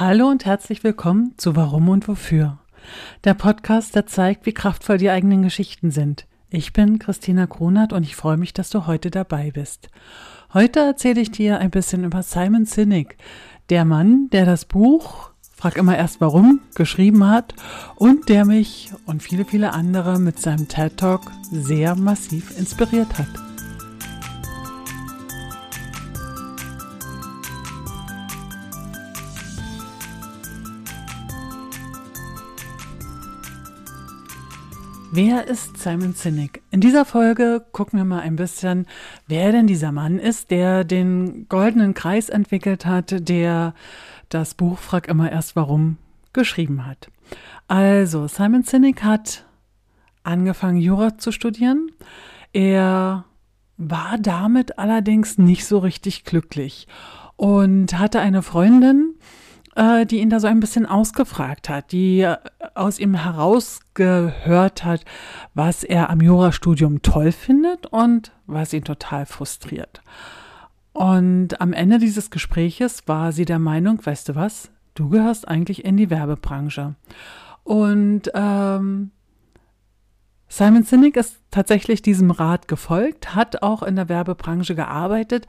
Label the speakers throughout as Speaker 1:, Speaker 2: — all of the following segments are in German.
Speaker 1: Hallo und herzlich willkommen zu Warum und Wofür. Der Podcast, der zeigt, wie kraftvoll die eigenen Geschichten sind. Ich bin Christina Kronert und ich freue mich, dass du heute dabei bist. Heute erzähle ich dir ein bisschen über Simon Sinek, der Mann, der das Buch Frag immer erst warum geschrieben hat und der mich und viele, viele andere mit seinem TED Talk sehr massiv inspiriert hat. Wer ist Simon Sinek? In dieser Folge gucken wir mal ein bisschen, wer denn dieser Mann ist, der den goldenen Kreis entwickelt hat, der das Buch Frag immer erst warum geschrieben hat. Also, Simon Sinek hat angefangen, Jura zu studieren. Er war damit allerdings nicht so richtig glücklich und hatte eine Freundin, äh, die ihn da so ein bisschen ausgefragt hat, die äh, aus ihm herausgehört hat, was er am Jurastudium toll findet und was ihn total frustriert. Und am Ende dieses Gespräches war sie der Meinung, weißt du was, du gehörst eigentlich in die Werbebranche. Und ähm, Simon Sinek ist tatsächlich diesem Rat gefolgt, hat auch in der Werbebranche gearbeitet,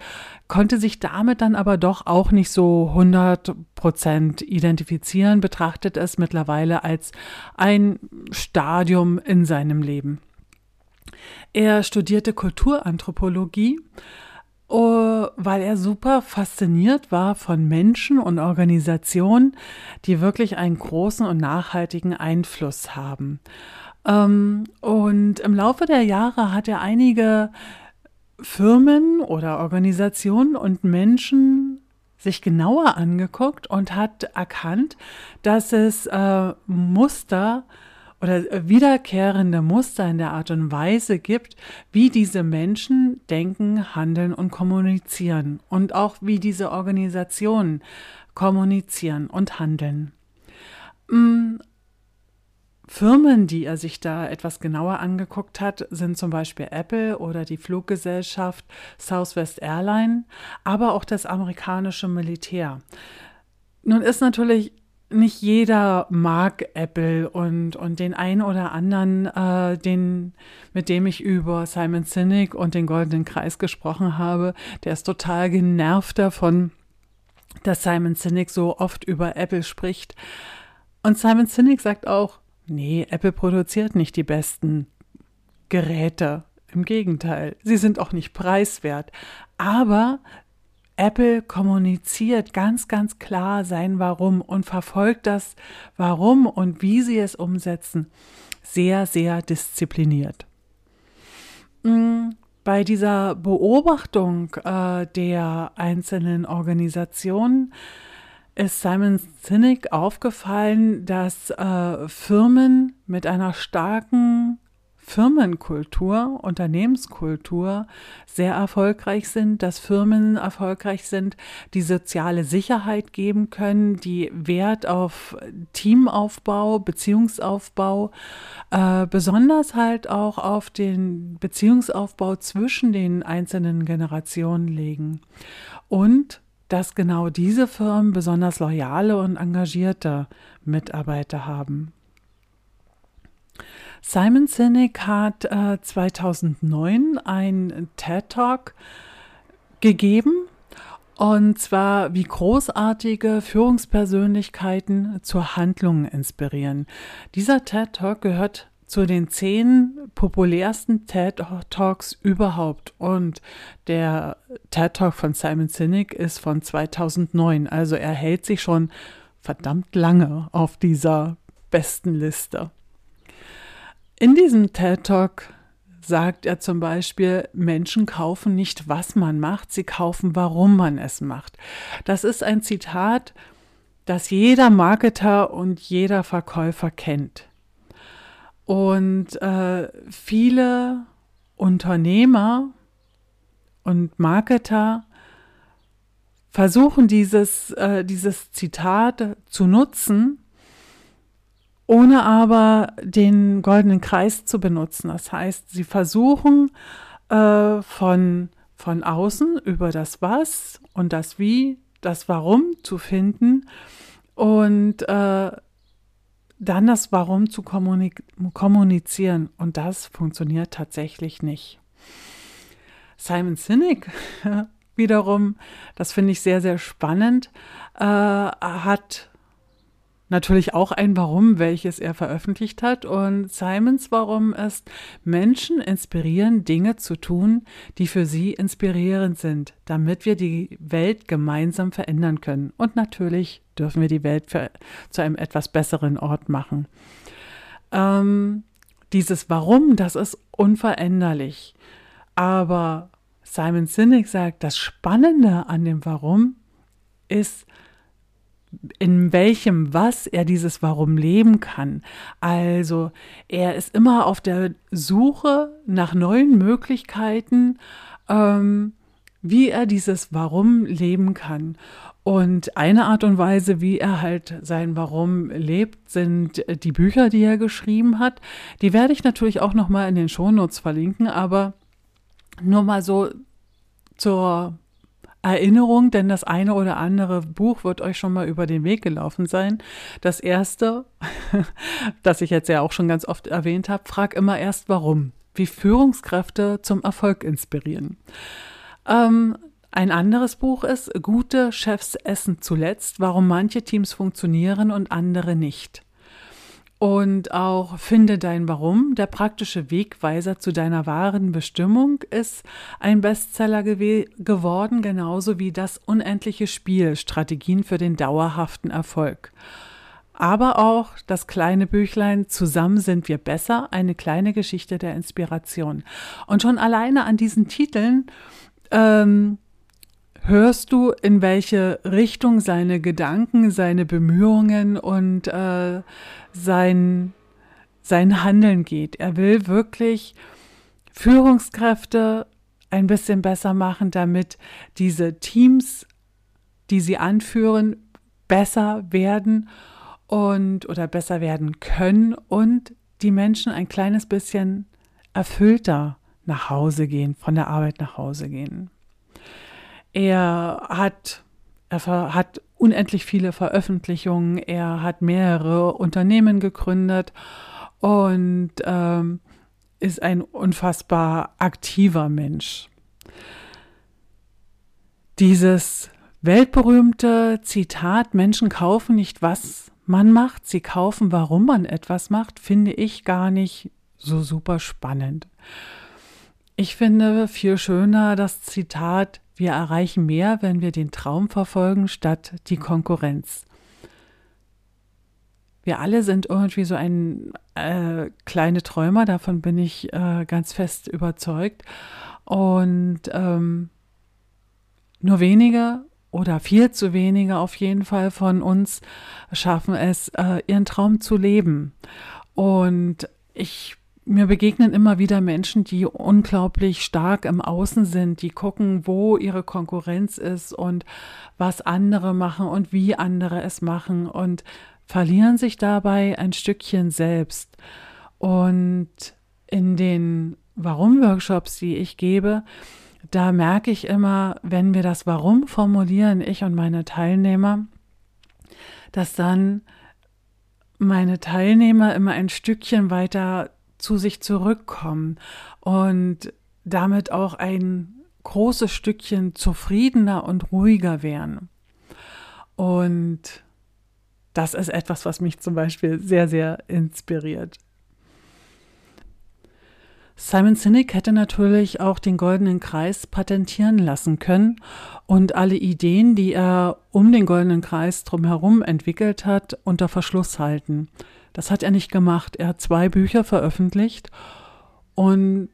Speaker 1: konnte sich damit dann aber doch auch nicht so 100 Prozent identifizieren, betrachtet es mittlerweile als ein Stadium in seinem Leben. Er studierte Kulturanthropologie, oh, weil er super fasziniert war von Menschen und Organisationen, die wirklich einen großen und nachhaltigen Einfluss haben. Ähm, und im Laufe der Jahre hat er einige Firmen oder Organisationen und Menschen sich genauer angeguckt und hat erkannt, dass es äh, Muster oder wiederkehrende Muster in der Art und Weise gibt, wie diese Menschen denken, handeln und kommunizieren und auch wie diese Organisationen kommunizieren und handeln. Firmen, die er sich da etwas genauer angeguckt hat, sind zum Beispiel Apple oder die Fluggesellschaft Southwest Airline, aber auch das amerikanische Militär. Nun ist natürlich nicht jeder mag Apple und, und den einen oder anderen, äh, den, mit dem ich über Simon Sinek und den Goldenen Kreis gesprochen habe, der ist total genervt davon, dass Simon Sinek so oft über Apple spricht. Und Simon Sinek sagt auch, Nee, Apple produziert nicht die besten Geräte. Im Gegenteil, sie sind auch nicht preiswert. Aber Apple kommuniziert ganz, ganz klar sein Warum und verfolgt das Warum und wie sie es umsetzen sehr, sehr diszipliniert. Mm, bei dieser Beobachtung äh, der einzelnen Organisationen ist Simon Sinek aufgefallen, dass äh, Firmen mit einer starken Firmenkultur, Unternehmenskultur sehr erfolgreich sind, dass Firmen erfolgreich sind, die soziale Sicherheit geben können, die Wert auf Teamaufbau, Beziehungsaufbau, äh, besonders halt auch auf den Beziehungsaufbau zwischen den einzelnen Generationen legen. Und dass genau diese Firmen besonders loyale und engagierte Mitarbeiter haben. Simon Sinek hat äh, 2009 ein TED Talk gegeben und zwar, wie großartige Führungspersönlichkeiten zur Handlung inspirieren. Dieser TED Talk gehört zu den zehn populärsten TED Talks überhaupt. Und der TED Talk von Simon Sinek ist von 2009. Also er hält sich schon verdammt lange auf dieser besten Liste. In diesem TED Talk sagt er zum Beispiel, Menschen kaufen nicht, was man macht, sie kaufen, warum man es macht. Das ist ein Zitat, das jeder Marketer und jeder Verkäufer kennt. Und äh, viele Unternehmer und Marketer versuchen dieses, äh, dieses Zitat zu nutzen, ohne aber den goldenen Kreis zu benutzen. Das heißt, sie versuchen äh, von, von außen über das Was und das Wie, das Warum zu finden und äh, dann das Warum zu kommunizieren. Und das funktioniert tatsächlich nicht. Simon Sinek wiederum, das finde ich sehr, sehr spannend, äh, hat natürlich auch ein Warum, welches er veröffentlicht hat. Und Simons Warum ist, Menschen inspirieren, Dinge zu tun, die für sie inspirierend sind, damit wir die Welt gemeinsam verändern können. Und natürlich dürfen wir die Welt für, zu einem etwas besseren Ort machen. Ähm, dieses Warum, das ist unveränderlich. Aber Simon Sinek sagt, das Spannende an dem Warum ist, in welchem was er dieses Warum leben kann. Also er ist immer auf der Suche nach neuen Möglichkeiten, ähm, wie er dieses Warum leben kann. Und eine Art und Weise, wie er halt sein Warum lebt, sind die Bücher, die er geschrieben hat. Die werde ich natürlich auch noch mal in den Shownotes verlinken, aber nur mal so zur Erinnerung, denn das eine oder andere Buch wird euch schon mal über den Weg gelaufen sein. Das erste, das ich jetzt ja auch schon ganz oft erwähnt habe, frag immer erst warum. Wie Führungskräfte zum Erfolg inspirieren. Ähm, ein anderes Buch ist Gute Chefs essen zuletzt, warum manche Teams funktionieren und andere nicht und auch Finde dein Warum. Der praktische Wegweiser zu deiner wahren Bestimmung ist ein Bestseller geworden, genauso wie das unendliche Spiel Strategien für den dauerhaften Erfolg. Aber auch das kleine Büchlein Zusammen sind wir besser, eine kleine Geschichte der Inspiration. Und schon alleine an diesen Titeln ähm, hörst du, in welche Richtung seine Gedanken, seine Bemühungen und äh, sein, sein Handeln geht. Er will wirklich Führungskräfte ein bisschen besser machen, damit diese Teams, die sie anführen, besser werden und oder besser werden können und die Menschen ein kleines bisschen erfüllter nach Hause gehen, von der Arbeit nach Hause gehen. Er hat, er hat unendlich viele Veröffentlichungen, er hat mehrere Unternehmen gegründet und ähm, ist ein unfassbar aktiver Mensch. Dieses weltberühmte Zitat, Menschen kaufen nicht, was man macht, sie kaufen, warum man etwas macht, finde ich gar nicht so super spannend. Ich finde viel schöner das Zitat, wir erreichen mehr, wenn wir den Traum verfolgen, statt die Konkurrenz. Wir alle sind irgendwie so ein äh, kleine Träumer, davon bin ich äh, ganz fest überzeugt. Und ähm, nur wenige oder viel zu wenige auf jeden Fall von uns schaffen es, äh, ihren Traum zu leben. Und ich mir begegnen immer wieder Menschen, die unglaublich stark im Außen sind, die gucken, wo ihre Konkurrenz ist und was andere machen und wie andere es machen und verlieren sich dabei ein Stückchen selbst. Und in den Warum-Workshops, die ich gebe, da merke ich immer, wenn wir das Warum formulieren, ich und meine Teilnehmer, dass dann meine Teilnehmer immer ein Stückchen weiter zu sich zurückkommen und damit auch ein großes Stückchen zufriedener und ruhiger werden. Und das ist etwas, was mich zum Beispiel sehr, sehr inspiriert. Simon Sinek hätte natürlich auch den goldenen Kreis patentieren lassen können und alle Ideen, die er um den goldenen Kreis drumherum entwickelt hat, unter Verschluss halten. Das hat er nicht gemacht. Er hat zwei Bücher veröffentlicht und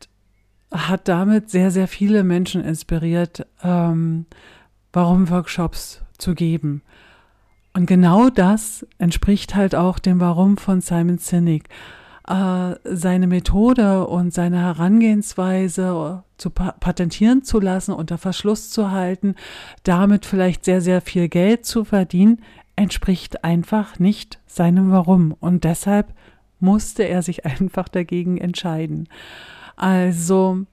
Speaker 1: hat damit sehr, sehr viele Menschen inspiriert, ähm, warum Workshops zu geben. Und genau das entspricht halt auch dem Warum von Simon Sinek. Äh, seine Methode und seine Herangehensweise zu patentieren zu lassen, unter Verschluss zu halten, damit vielleicht sehr, sehr viel Geld zu verdienen, entspricht einfach nicht seinem Warum. Und deshalb musste er sich einfach dagegen entscheiden. Also,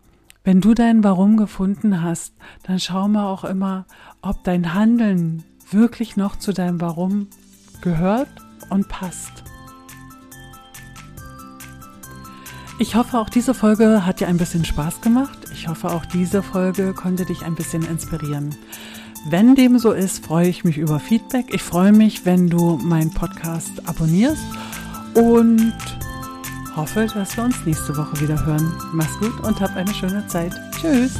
Speaker 1: wenn du dein Warum gefunden hast, dann schau mal auch immer, ob dein Handeln wirklich noch zu deinem Warum gehört und passt. Ich hoffe, auch diese Folge hat dir ein bisschen Spaß gemacht. Ich hoffe, auch diese Folge konnte dich ein bisschen inspirieren. Wenn dem so ist, freue ich mich über Feedback. Ich freue mich, wenn du meinen Podcast abonnierst und hoffe, dass wir uns nächste Woche wieder hören. Mach's gut und hab eine schöne Zeit. Tschüss.